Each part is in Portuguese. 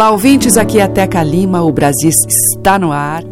Olá, ouvintes, aqui é a Teca Lima, o Brasil está no ar.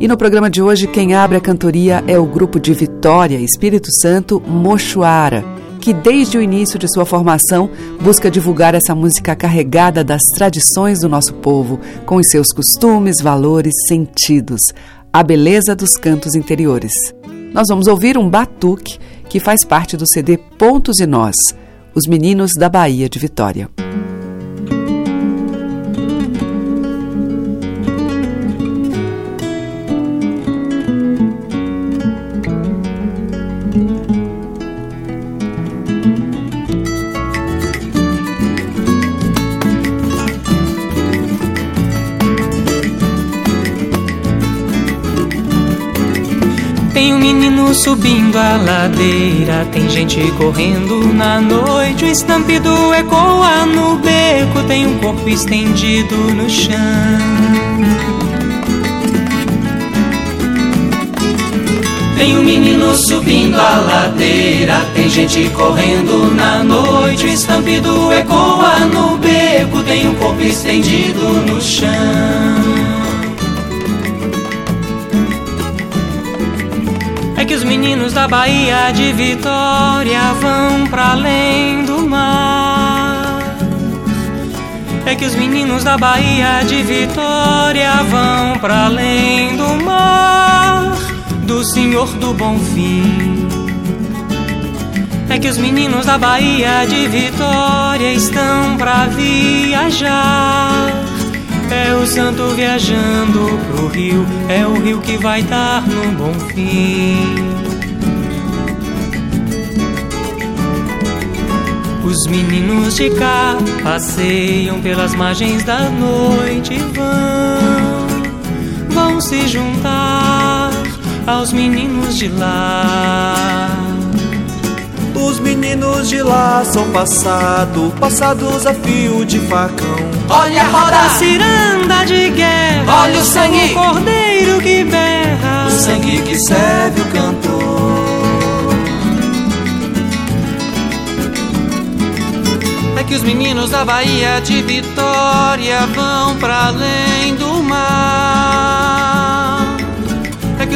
E no programa de hoje, quem abre a cantoria é o grupo de Vitória, Espírito Santo, Mochuara, que desde o início de sua formação busca divulgar essa música carregada das tradições do nosso povo, com os seus costumes, valores, sentidos, a beleza dos cantos interiores. Nós vamos ouvir um batuque que faz parte do CD Pontos e Nós, os meninos da Bahia de Vitória. Subindo a ladeira, tem gente correndo na noite. O estampido ecoa no beco, tem um corpo estendido no chão. Tem um menino subindo a ladeira, tem gente correndo na noite. O estampido ecoa no beco, tem um corpo estendido no chão. Que os meninos da Bahia de Vitória vão pra além do mar. É que os meninos da Bahia de Vitória vão pra além do mar, do Senhor do Bom Fim. É que os meninos da Bahia de Vitória estão pra viajar. É o santo viajando pro rio, é o rio que vai dar no bom fim. Os meninos de cá passeiam pelas margens da noite e vão, vão se juntar aos meninos de lá. Os meninos de lá são passado, passados a fio de facão. Olha a roda ciranda de guerra, Olha o sangue. o cordeiro que berra, O sangue que serve o cantor. É que os meninos da Bahia de Vitória vão pra além do mar.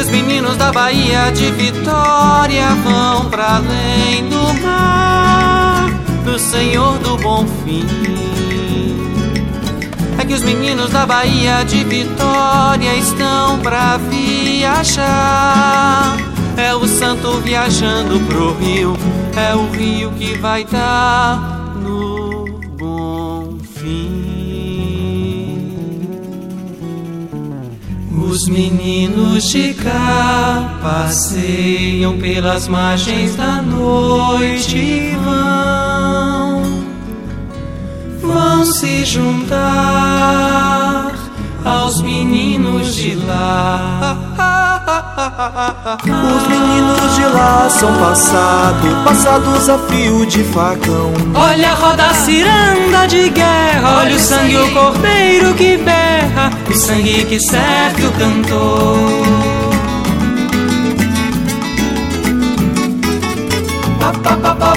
Os meninos da Bahia de Vitória vão pra além do mar, do Senhor do Bom Fim. É que os meninos da Bahia de Vitória estão pra viajar. É o santo viajando pro rio, é o rio que vai dar Os meninos de cá passeiam pelas margens da noite e vão, vão se juntar aos meninos de lá. Os meninos de lá são passado, passados a fio de facão. Olha a roda ciranda de guerra, olha o sangue, o cordeiro que berra, o sangue que serve o cantor.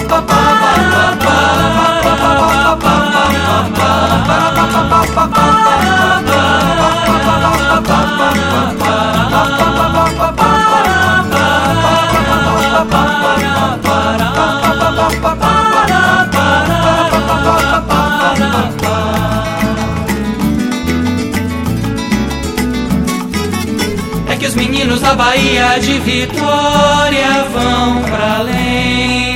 É Bahia de Vitória vão pra além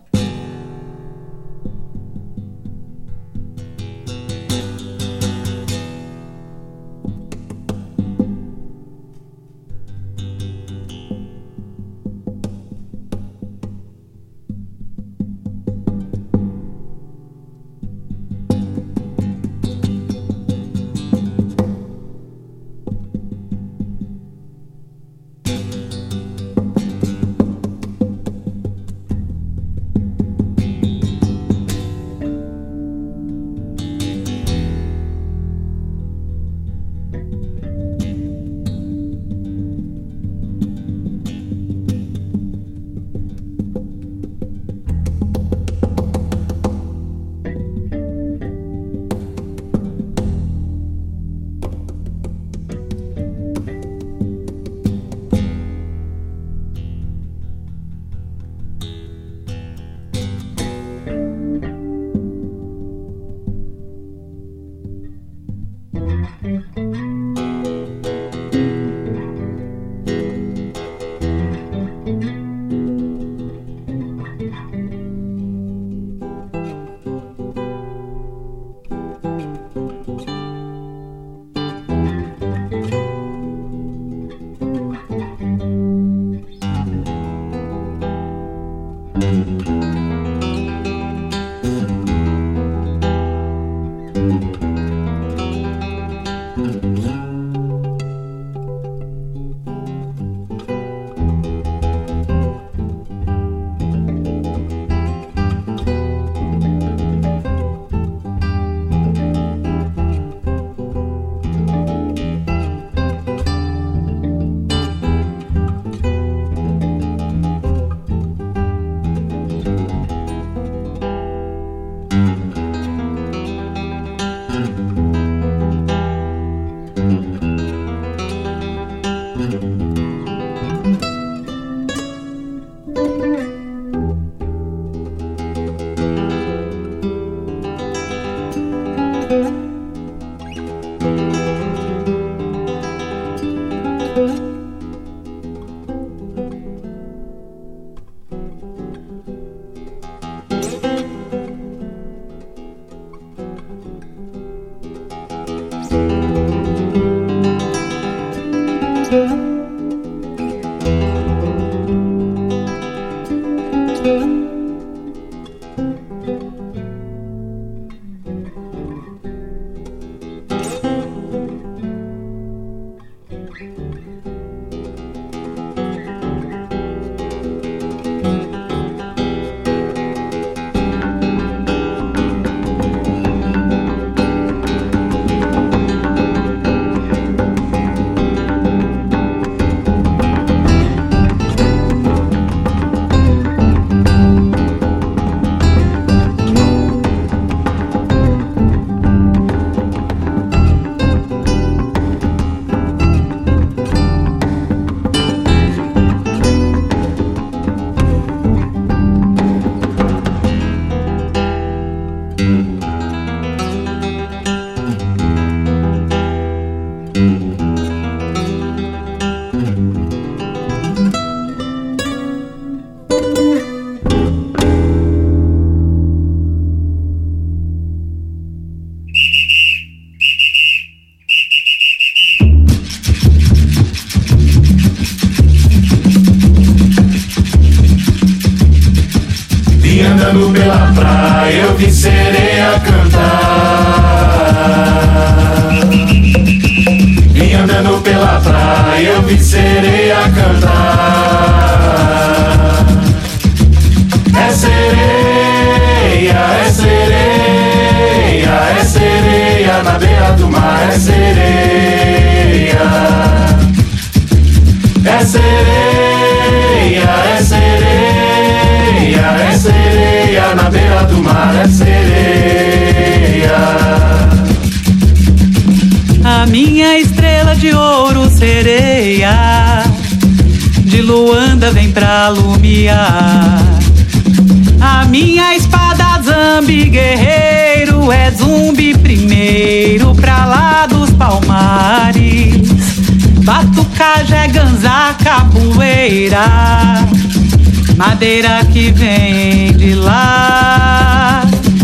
ouve sereia cantar. É sereia, é sereia, é sereia na beira do mar, é sereia. É sereia, é sereia, é sereia na beira do mar, é sereia. A minha de ouro sereia, de Luanda vem pra lumiar. A minha espada zambi guerreiro é zumbi primeiro pra lá dos palmares. Batucagem é capoeira, madeira que vem de lá.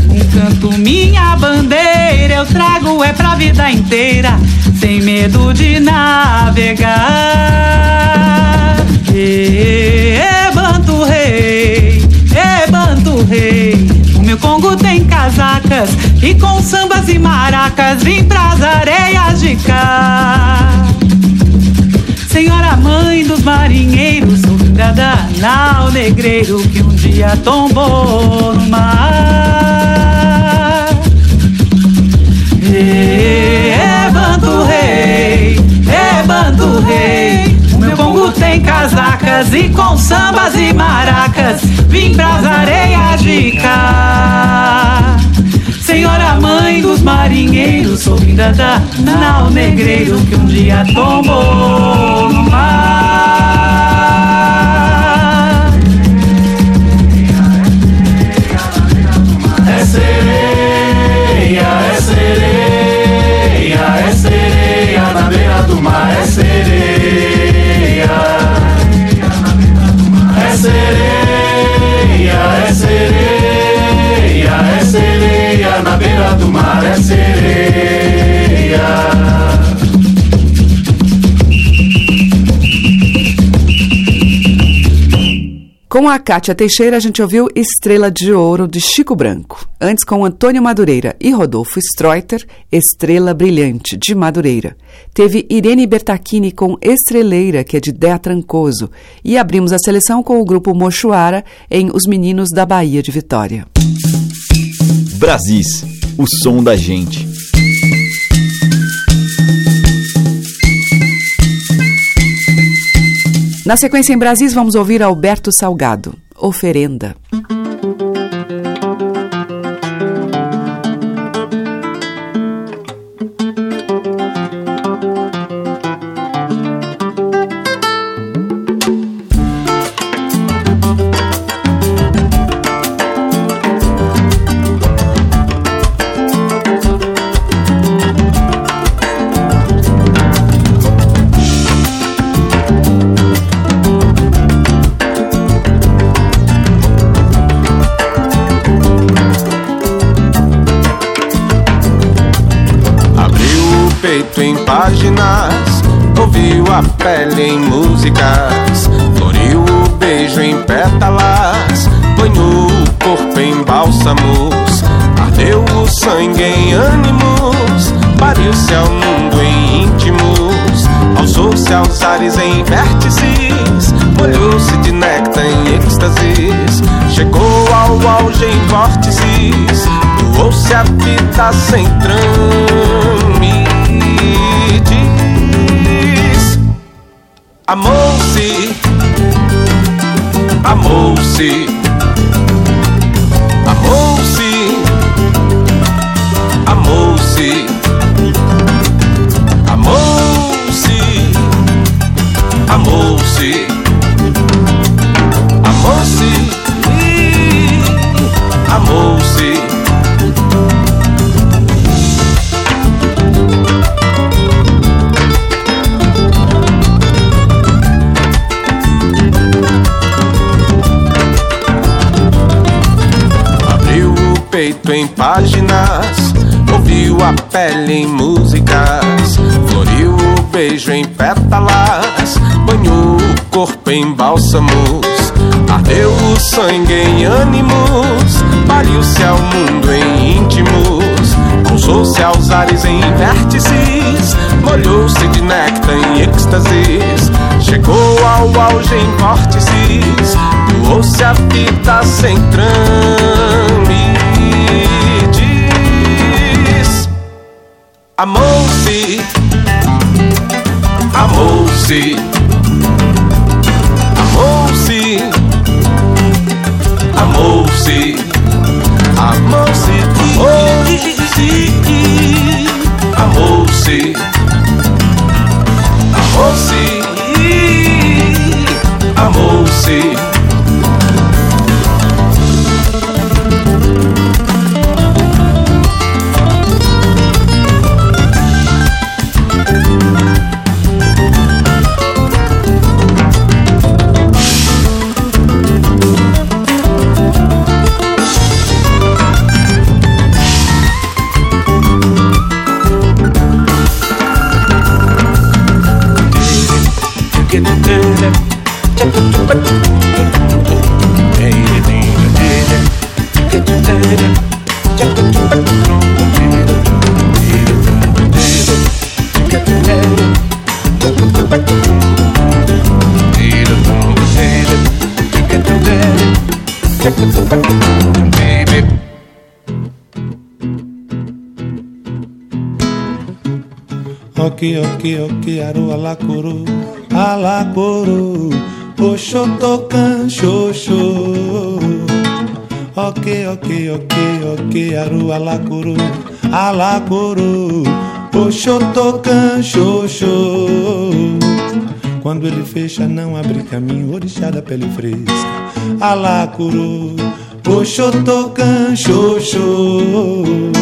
Um canto minha bandeira eu trago é pra vida inteira sem medo de navegar. E, e, banto rei, e banto rei. O meu Congo tem casacas e com sambas e maracas vim pras areias de cá. Senhora mãe dos marinheiros, sou vingada nau negreiro que um dia tombou no mar. Bando rei. O meu Congo tem casacas e com sambas e maracas vim pras areias de cá. Senhora mãe dos marinheiros, sou vinda da nau negreiro que um dia tombou a Teixeira, a gente ouviu Estrela de Ouro de Chico Branco. Antes, com Antônio Madureira e Rodolfo Streuter, Estrela Brilhante de Madureira. Teve Irene Bertacchini com Estreleira, que é de Dea Trancoso. E abrimos a seleção com o grupo Mochuara em Os Meninos da Bahia de Vitória. Brasis, o som da gente. Na sequência em Brasis, vamos ouvir Alberto Salgado, Oferenda. A pele em músicas, floriu o beijo em pétalas, banhou o corpo em bálsamos, ardeu o sangue em ânimos, pariu-se ao mundo em íntimos, alçou-se aos ares em vértices, molhou-se de néctar em êxtases, chegou ao auge em vórtices, doou-se a vida sem trâmites. Amou-se, amou-se, amou-se, amou-se, amou-se, amou-se, amou-se, amou-se. O peito em páginas, ouviu a pele em músicas, floriu o beijo em pétalas, banhou o corpo em bálsamos, ardeu o sangue em ânimos, pariu-se ao mundo em íntimos, alçou-se aos ares em vértices, molhou-se de néctar em êxtases, chegou ao auge em vórtices, doou-se a vida sem. Amou-se, amou-se, amou-se, Ok, ok, ok, aru alacuru, alacuru, oxotocan, xoxô. Ok, ok, ok, ok, aru alacuru, alacuru, oxotocan, xoxô. Quando ele fecha, não abre caminho, orixá da pele fresca, alacuru, oxotocan, xoxô.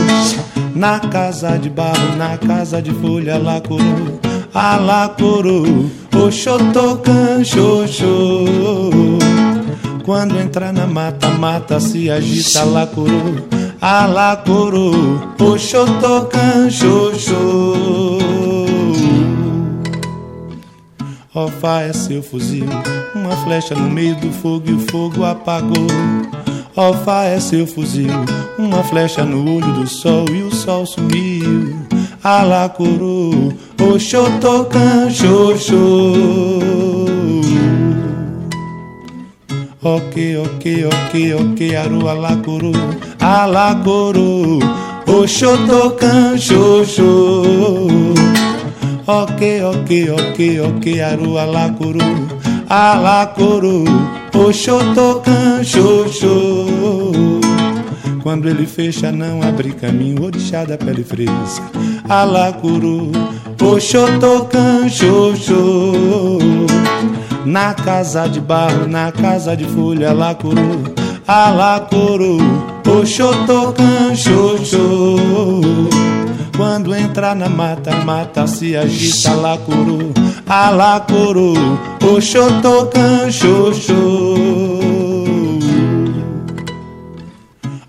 Na casa de barro, na casa de folha, alacuru, alacuru, oxotocan, xoxô. Quando entra na mata, mata se agita, alacuru, alacuru, oxotocan, xoxô. Ofá é seu fuzil, uma flecha no meio do fogo e o fogo apagou. Alfa é seu fuzil, uma flecha no olho do sol e o sol sumiu. Alacuru, Oxotocan, xoxô. Ok, ok, ok, ok, aru alacuru, alacuru, Oxotocan, xoxô. Ok, ok, ok, ok, aru alacuru, alacuru, Oxotocan, xoxô. Quando ele fecha, não abre caminho, orixá da pele fresca. Alacuru, Oxotocan, xoxô. Na casa de barro, na casa de folha, alacuru, alacuru, Oxotocan, xoxô. Quando entra na mata, mata se agita, alacuru, alacuru, oxotocan, xoxô.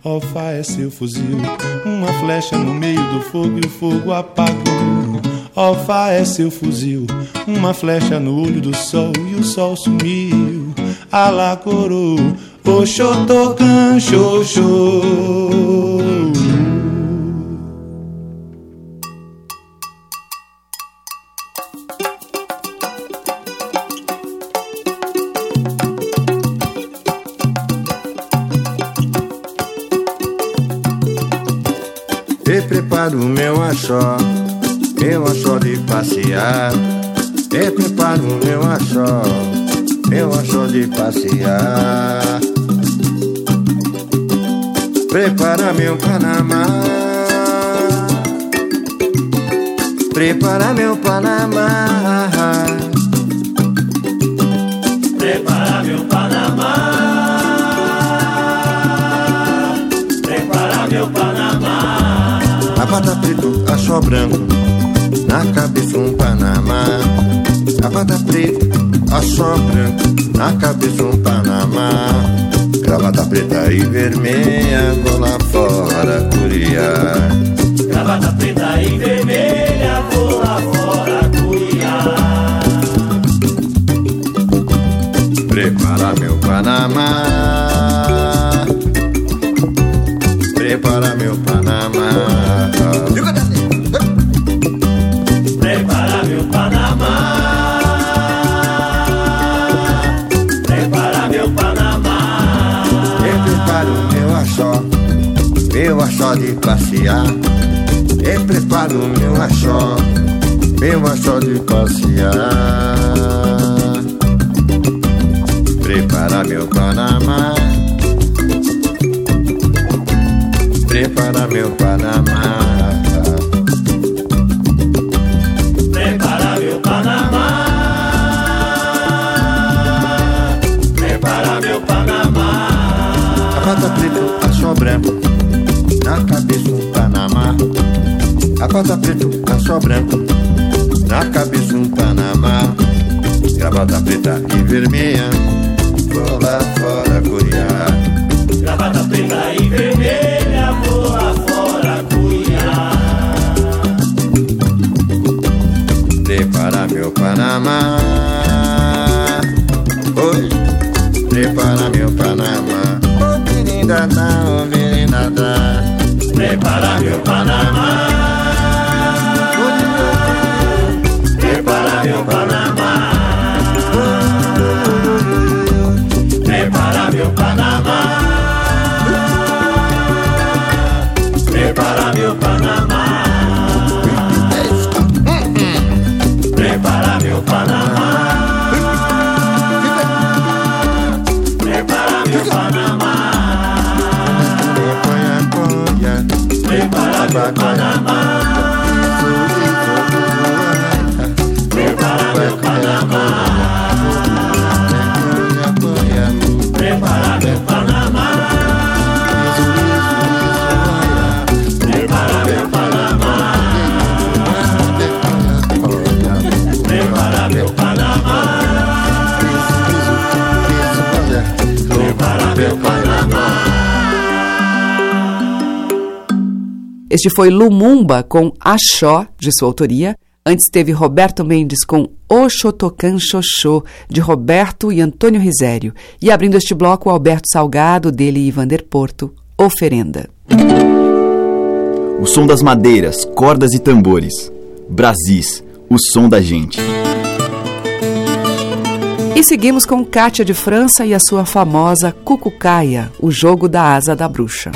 Alfa é seu fuzil, uma flecha no meio do fogo e o fogo apagou. Alfa é seu fuzil, uma flecha no olho do sol e o sol sumiu. Alacuru, oxotocan, xoxô. E preparo o meu achó, meu achó de passear. E preparo o meu achó, meu achó de passear. Prepara meu Panamá. Prepara meu Panamá. Prepara meu Panamá. Preto, achó branco, na cabeça um Panamá. Abata preto, achó branco, na cabeça um Panamá. Gravata preta e vermelha, vou lá fora curiar. Gravata preta e vermelha, vou lá fora curiar. Prepara meu Panamá. Prepara meu Panamá. Prepara meu Panamá. Prepara meu Panamá. Eu preparo meu achó, meu achó de passear. Eu preparo meu achó, meu achó de passear. Prepara meu Panamá. Prepara meu Panamá. Prepara meu Panamá. Prepara meu Panamá. Abata preto, achó branco, na cabeça um Panamá. Abata preto, achó branco, na cabeça um Panamá. Gravata preta e vermelha, vou lá fora curiar. Panamá. Oi, prepara meu Panamá. Ô, oh, menina, tá, menina, tá. Prepara meu Panamá. Este foi Lumumba com Axó, de sua autoria. Antes teve Roberto Mendes com Oxotocan Xoxô, de Roberto e Antônio Risério. E abrindo este bloco, Alberto Salgado, dele e Vander Porto, Oferenda. O som das madeiras, cordas e tambores. Brasis, o som da gente. E seguimos com Cátia de França e a sua famosa Cucucaia, o jogo da asa da bruxa.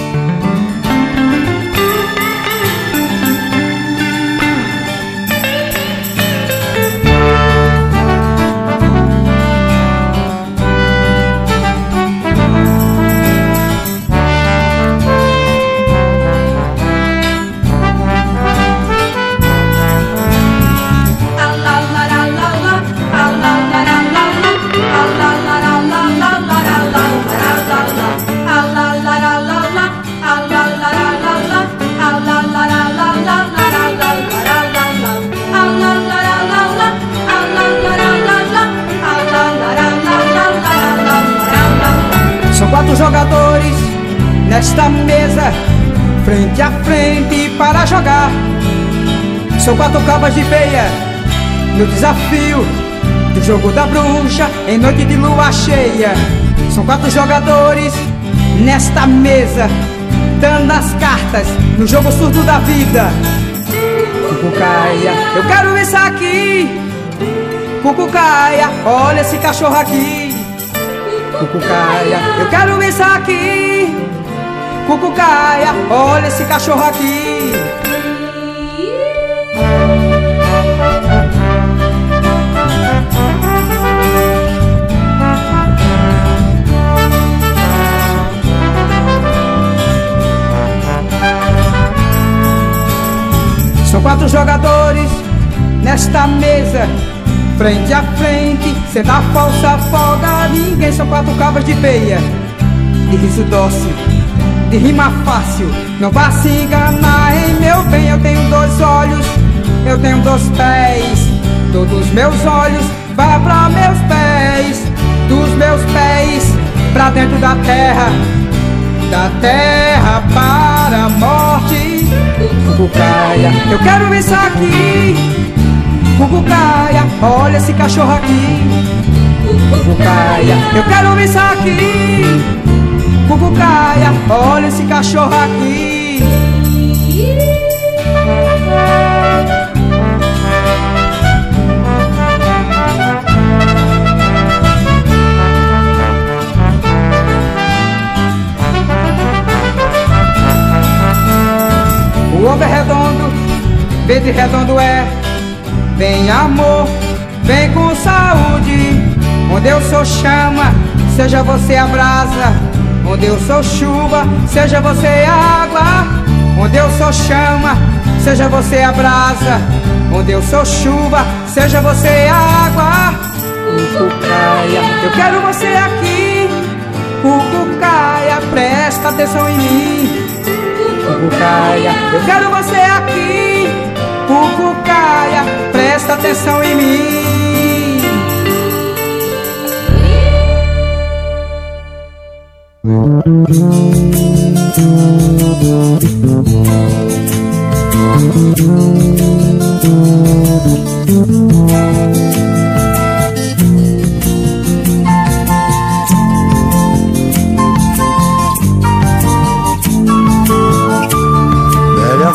São quatro cabas de peia no desafio do jogo da bruxa em noite de lua cheia. São quatro jogadores nesta mesa, dando as cartas no jogo surdo da vida. Cucucaia, eu quero isso aqui. Cucucaia, olha esse cachorro aqui. Cucucaia, eu quero isso aqui. Cucucaia, olha esse cachorro aqui. São quatro jogadores nesta mesa, frente a frente, sem dar falsa folga ninguém. São quatro cabras de peia, de riso dócil de rima fácil. Não vá se enganar, em meu bem. Eu tenho dois olhos, eu tenho dois pés. Todos meus olhos vão para meus pés, dos meus pés para dentro da terra, da terra para a morte. Cucucaia, eu quero isso aqui. Cucucaia, olha esse cachorro aqui. Cucucaia, eu quero isso aqui. Cucucaia, olha esse cachorro aqui. O ovo é redondo, verde redondo é. Vem amor, vem com saúde. Onde eu sou chama, seja você a brasa. Onde eu sou chuva, seja você água. Onde eu sou chama, seja você a brasa. Onde eu sou chuva, seja você água. Cucucaia, eu quero você aqui. Cucucaia, presta atenção em mim. Cucucaia, eu quero você aqui. Cucucaia, presta atenção em mim.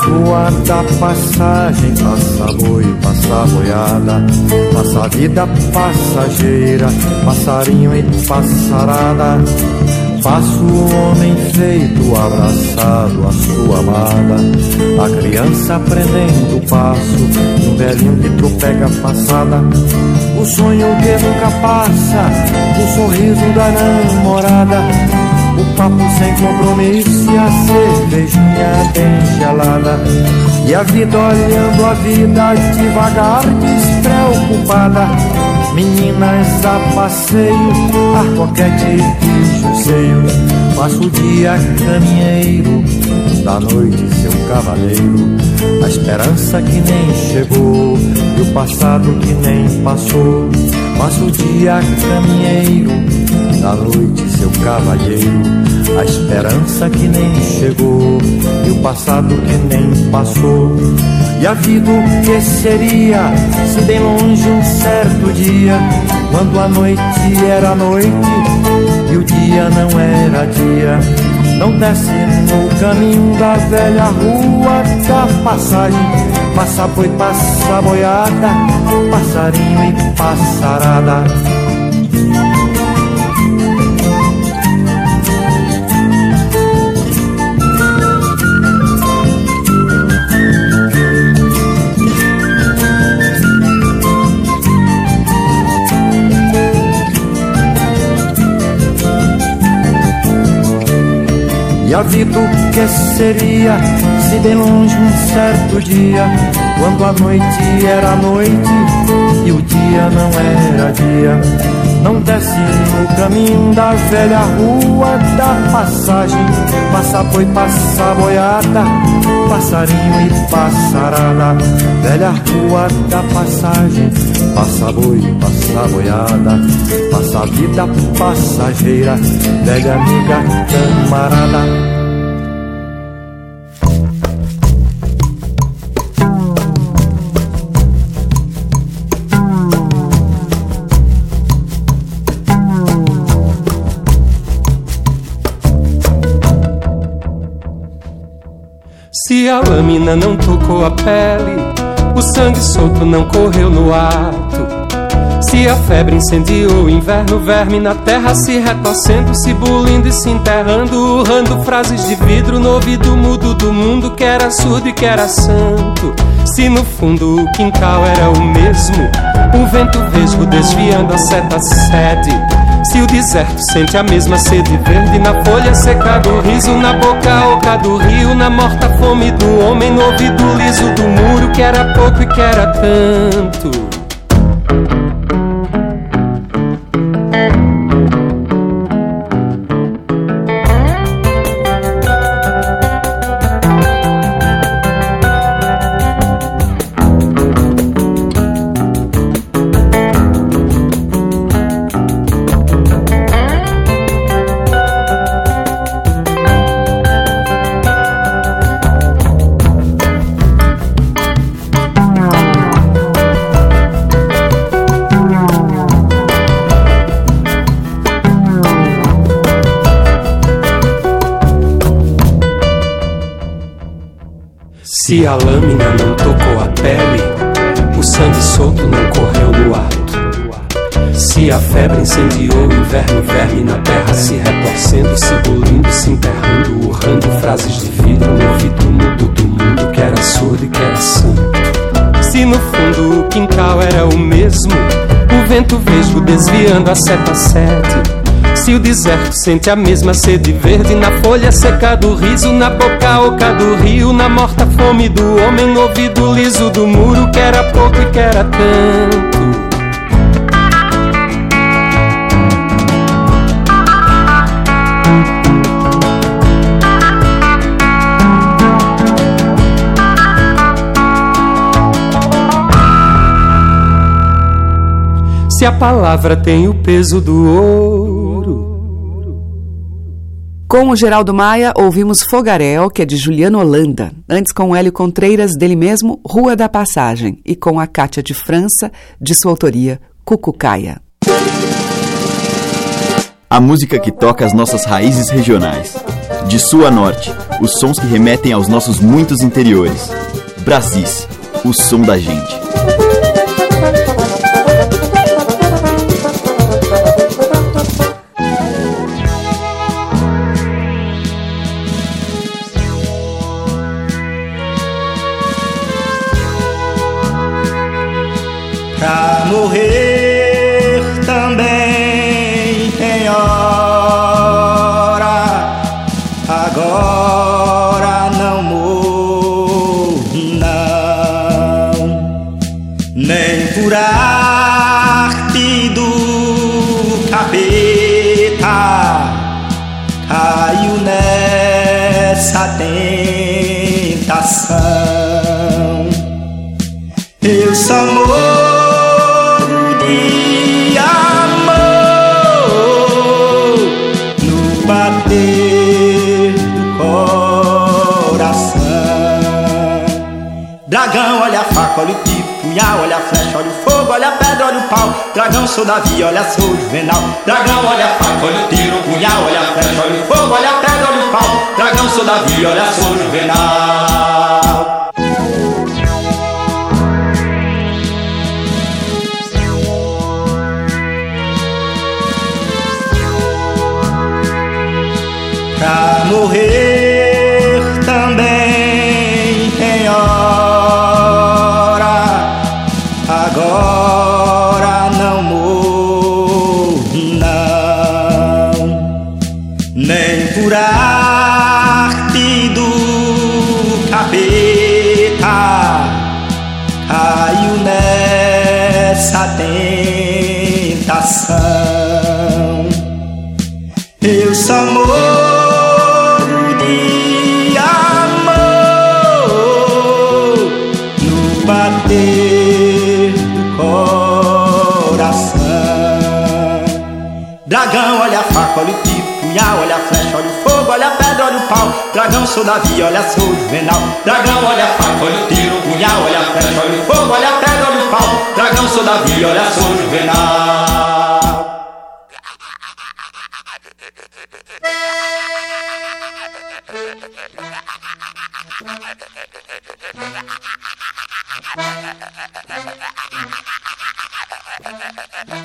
Rua da passagem, passa boi, passa boiada, passa vida passageira, passarinho e passarada. Faço o homem feito abraçado à sua amada. A criança aprendendo o passo Um velhinho que tropega passada. O sonho que nunca passa O sorriso da namorada O papo sem compromisso e a cervejinha bem gelada. E a vida olhando a vida devagar, despreocupada. Meninas a passeio, ar coquete e juseio. Passo o dia caminheiro, da noite seu cavaleiro. A esperança que nem chegou e o passado que nem passou. Passo o dia caminheiro, da noite seu cavalheiro. A esperança que nem chegou e o passado que nem passou. E a vida o que seria se bem longe um certo dia, quando a noite era noite e o dia não era dia. Não desce no caminho da velha rua da passagem. Passa boi, passa boiada, passarinho e passarada. A vida o que seria se bem longe um certo dia, quando a noite era noite e o dia não era dia. Não desce no caminho da velha rua da passagem, passa boi, passa boiada, passarinho e passarada. Velha rua da passagem, passa boi, passa boiada, passa vida passageira, velha amiga camarada. A lâmina não tocou a pele, o sangue solto não correu no ato. Se a febre incendiou o inverno, verme na terra se retorcendo, se bulindo e se enterrando, urrando frases de vidro no ouvido mudo do mundo que era surdo e que era santo. Se no fundo o quintal era o mesmo, o vento vesgo desviando a seta sede. Se o deserto sente a mesma sede verde na folha seca do riso, na boca oca do rio, na morta fome do homem, no ouvido liso do muro, que era pouco e que era tanto. Se a lâmina não tocou a pele, o sangue solto não correu no ato. Se a febre incendiou o inverno, verme na terra se retorcendo, se bolindo, se enterrando, urrando frases de vidro no ouvido mudo do mundo que era surdo e que era santo. Se no fundo o quintal era o mesmo, o vento vesgo desviando a seta sete se o deserto sente a mesma sede verde na folha seca do riso, na boca oca do rio, na morta fome do homem, no ouvido liso do muro, que era pouco e que era tanto. Se a palavra tem o peso do ouro com o Geraldo Maia, ouvimos Fogaréu, que é de Juliano Holanda. Antes, com o Hélio Contreiras, dele mesmo, Rua da Passagem. E com a Cátia de França, de sua autoria, Cucucaia. A música que toca as nossas raízes regionais. De sul a norte, os sons que remetem aos nossos muitos interiores. Brasis, o som da gente. Dragão, sou Davi, olha, sou Juvenal. Dragão, olha a faca, olha o tiro, punhal, olha a flecha, olha o fogo, olha a pedra, olha o pau. Dragão, sou Davi, olha, sou Juvenal. Dragão, olha a faca, olha o tiro, punhal, olha a flecha, olha o fogo, olha a pedra, olha o pau. Dragão, sou Davi, olha sou juvenal. Dragão, olha a faca, olha o tiro, punhal, olha a flecha, olha o fogo, olha a pedra, olha o pau. Dragão, sou Davi, olha sou juvenal.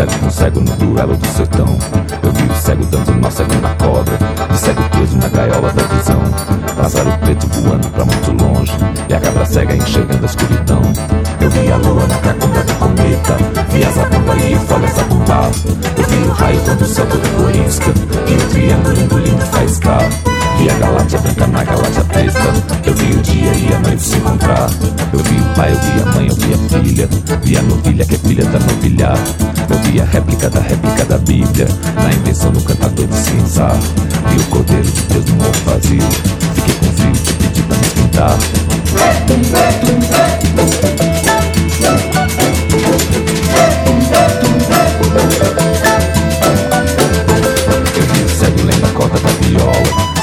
cego com cego no duelo do sertão. Eu vi o cego dando nó cego na cobra, de cego preso na gaiola da visão. Pássaro preto voando pra muito longe, e a cabra cega enxergando a escuridão. Eu vi a lua na cacunda do cometa, vi a zabumba e folhas zabumbar. Eu vi o raio quando o céu todo corisca, e o triângulo engolindo faiscar. Vi a galáxia branca na galáxia preta Eu vi o dia e a noite se encontrar. Eu vi o pai, eu vi a mãe, eu vi a filha. Vi a novilha que é filha da novilha. Eu vi a réplica da réplica da Bíblia. Na intenção do cantador de cinza. Vi o cordeiro de Deus no morro vazio. Fiquei com frio, pedi pra me esquentar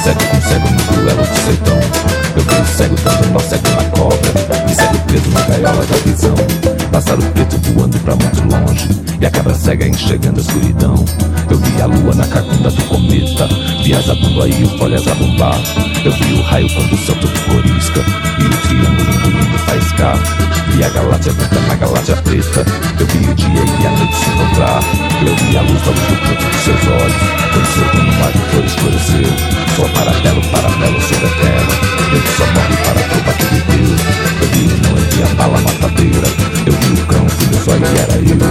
Cego com cego no duelo do sertão. Eu vi o cego dando nó cego na cobra. E cego preso na gaiola da visão. Pássaro preto voando pra muito longe. E a cabra cega enxergando a escuridão Eu vi a lua na cacunda do cometa Vi a zabumba e o folha zabumbar Eu vi o raio quando o céu todo corisca E o triângulo engolindo faiscar Vi a galáxia branca na galáxia preta Eu vi o dia e a noite se encontrar. Eu vi a luz da luz do canto dos seus olhos Quando seu dono mar de cor escureceu. Só paralelo, paralelo sobre a terra Ele só morre para tropa que viveu. Eu vi o não, vi a bala matadeira Eu vi o cão, meu zóio e era eu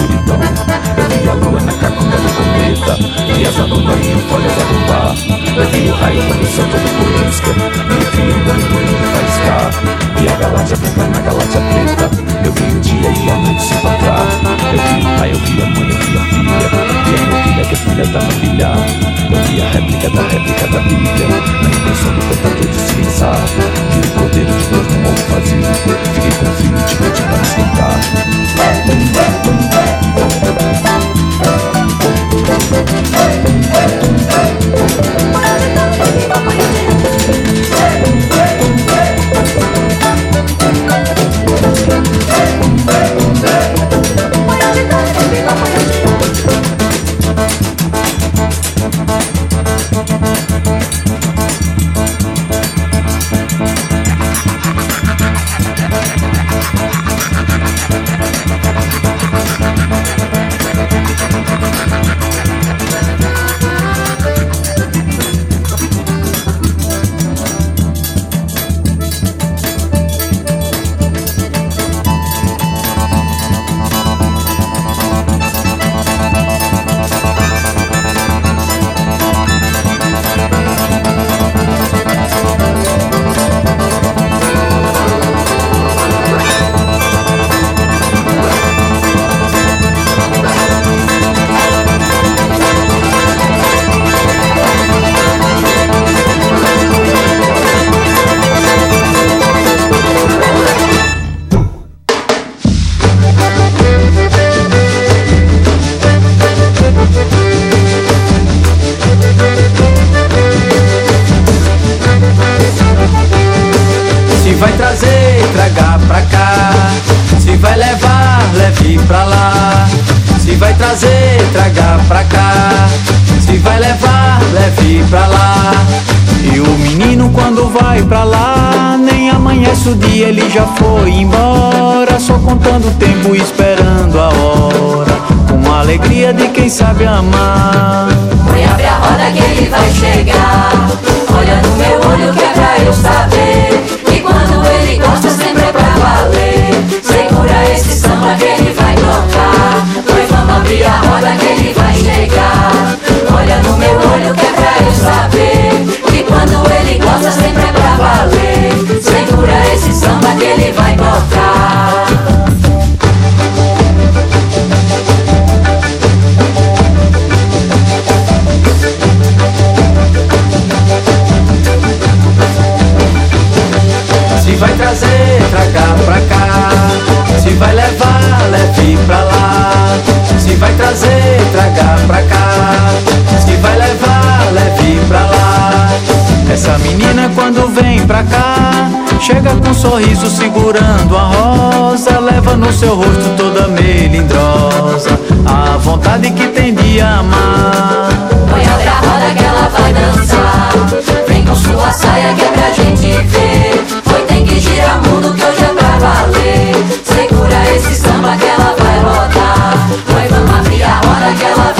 escuridão Eu vi a lua na cacunda do cometa Vi a zabumba e o folha zabumbar Eu vi o raio quando o céu todo corisca Vi o triângulo engolindo faiscar Vi a galáxia branca na galáxia preta. Eu vi o dia e a noite se encontrar Eu vi o pai, eu vi a mãe, eu vi a filha. Vi a novilha que é filha da novilha Eu vi a réplica da réplica da Bíblia. Na intenção do de ciência Vi o cordeiro de Deus no morro vazio. Fiquei com frio de noite me esquentar Se onde ele vai botar. Se vai trazer, traga pra cá. Se vai levar, leve pra lá. Se vai trazer, traga pra cá. Se vai levar, leve pra lá. Essa menina quando vem pra cá Chega com um sorriso segurando a rosa, leva no seu rosto toda melindrosa, a vontade que tem de amar. Põe a roda que ela vai dançar. Vem com sua saia que é pra gente ver. Foi tem que girar mundo que hoje é pra valer. Segura esse samba que ela vai rodar. Foi vamos abrir a roda que ela vai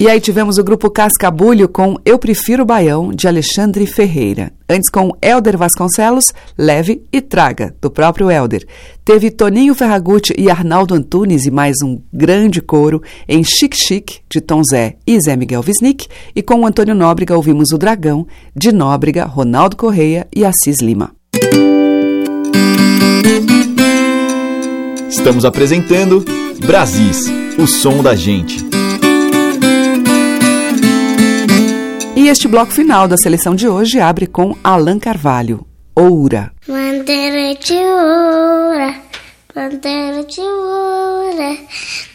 E aí tivemos o grupo Cascabulho com Eu Prefiro Baião, de Alexandre Ferreira. Antes com Elder Vasconcelos, Leve e Traga, do próprio Elder. Teve Toninho Ferragutti e Arnaldo Antunes e mais um grande coro em Chic Chic, de Tom Zé e Zé Miguel Wisnik. E com Antônio Nóbrega ouvimos O Dragão, de Nóbrega, Ronaldo Correia e Assis Lima. Estamos apresentando Brasis, o som da gente. E este bloco final da seleção de hoje abre com Alan Carvalho, Oura. Bandeira de ouro, bandeira de ouro,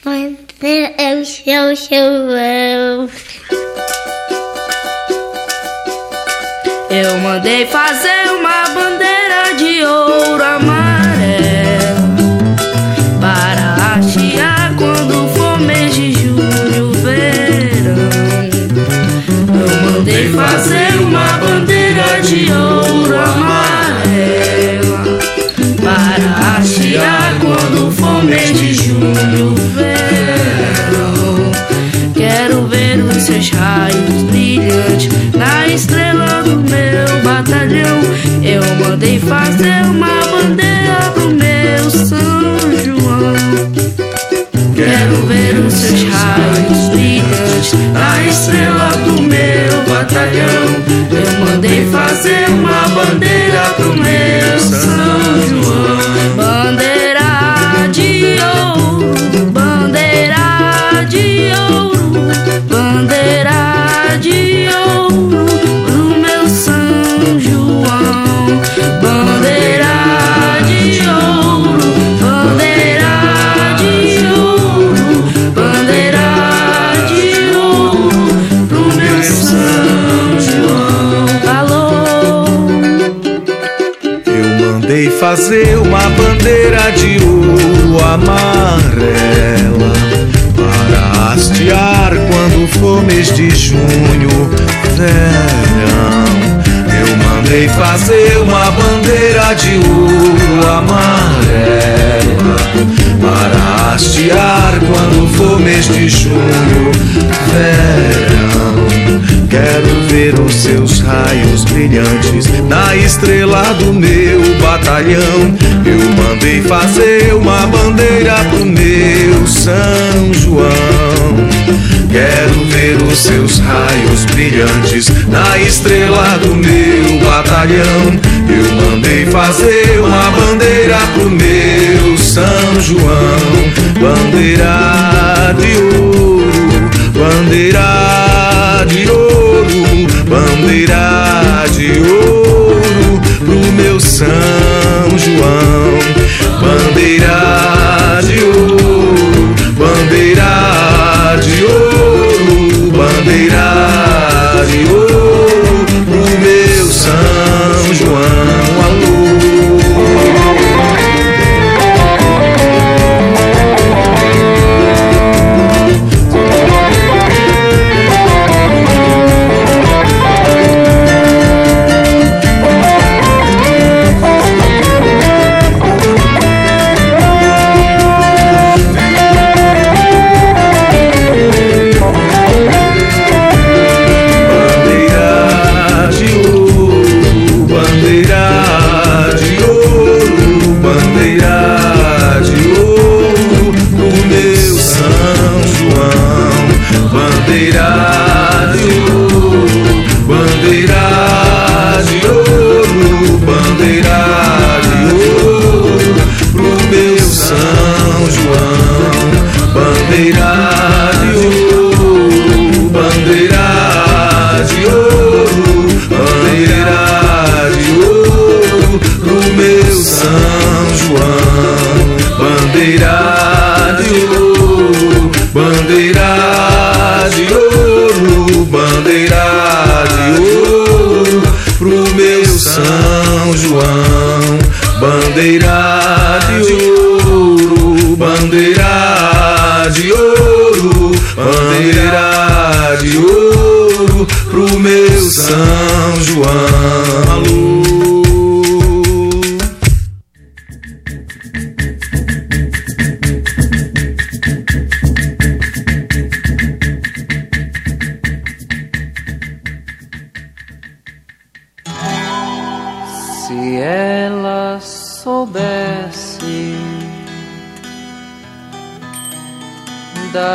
bandeira é o seu chão. Eu mandei fazer uma bandeira de ouro amarelo fazer uma bandeira de ouro amarela para hastear quando for mês de julho verão. Quero ver os seus raios brilhantes na estrela do meu batalhão. Eu mandei fazer uma fazer uma bandeira de ouro amarela para hastear quando for mês de junho, verão. Quero ver os seus raios brilhantes na estrela do meu batalhão. Eu mandei fazer uma bandeira pro meu São João. Quero ver os seus raios brilhantes na estrela do meu batalhão. Eu mandei fazer uma bandeira pro meu São João. Bandeira de ouro, bandeira de ouro, bandeira de ouro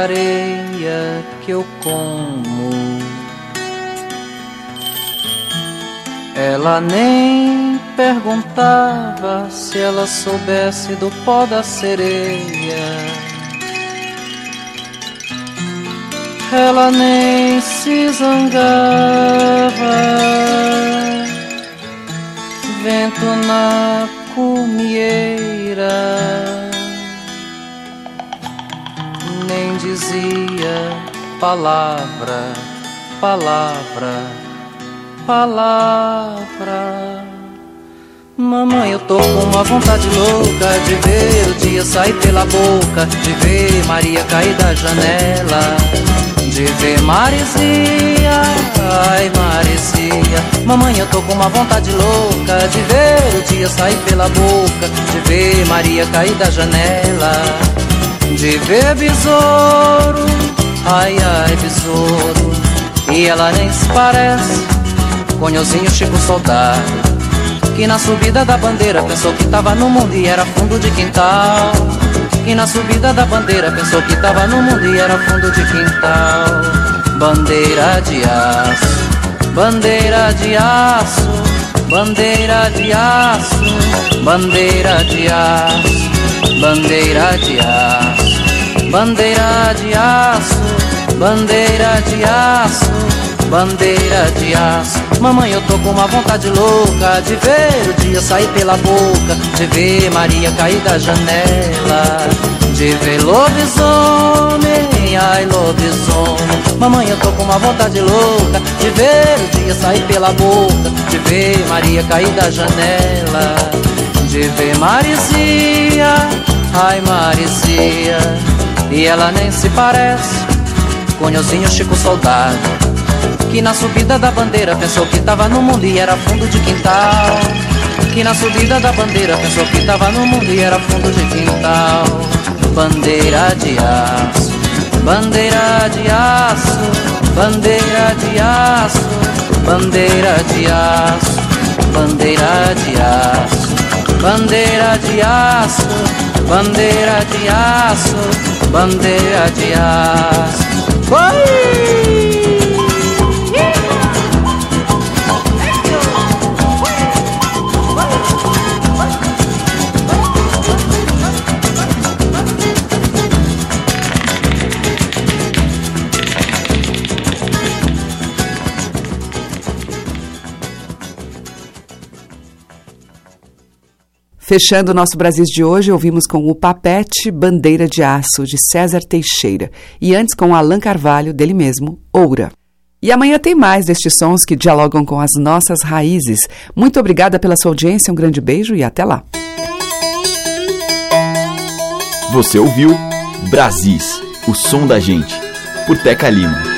areia que eu como, ela nem perguntava se ela soubesse do pó da sereia. Ela nem se zangava. Vento na cumieira, nem dizia palavra, palavra, palavra. Mamãe, eu tô com uma vontade louca de ver o dia sair pela boca, de ver Maria cair da janela, de ver Marizinha, ai Marizinha. Mamãe, eu tô com uma vontade louca de ver o dia sair pela boca, de ver Maria cair da janela, de ver besouro, ai ai besouro. E ela nem se parece com Nhozinho Chico Soldado Que na subida da bandeira pensou que tava no mundo e era fundo de quintal. Que na subida da bandeira pensou que tava no mundo e era fundo de quintal. Bandeira de aço, bandeira de aço, bandeira de aço, bandeira de aço, bandeira de aço, bandeira de aço, bandeira de aço bandeira de aço. Mamãe, eu tô com uma vontade louca de ver o dia sair pela boca, de ver Maria cair da janela, de ver lobisomem, ai lobisomem. Mamãe, eu tô com uma vontade louca de ver o dia sair pela boca, de ver Maria cair da janela, de ver Marizia, ai Marizia. E ela nem se parece com Nhozinho Chico Soldado que na subida da bandeira pensou que tava no mundo e era fundo de quintal. Que na subida da bandeira pensou que tava no mundo e era fundo de quintal. Bandeira de aço, bandeira de aço, bandeira de aço, bandeira de aço, bandeira de aço, bandeira de aço, bandeira de aço, bandeira de aço. Oi! Fechando o nosso Brasil de hoje, ouvimos com o Papete Bandeira de Aço, de César Teixeira, e antes com Alain Carvalho, dele mesmo, Oura. E amanhã tem mais destes sons que dialogam com as nossas raízes. Muito obrigada pela sua audiência, um grande beijo e até lá. Você ouviu Brasis, o som da gente, por Teca Lima.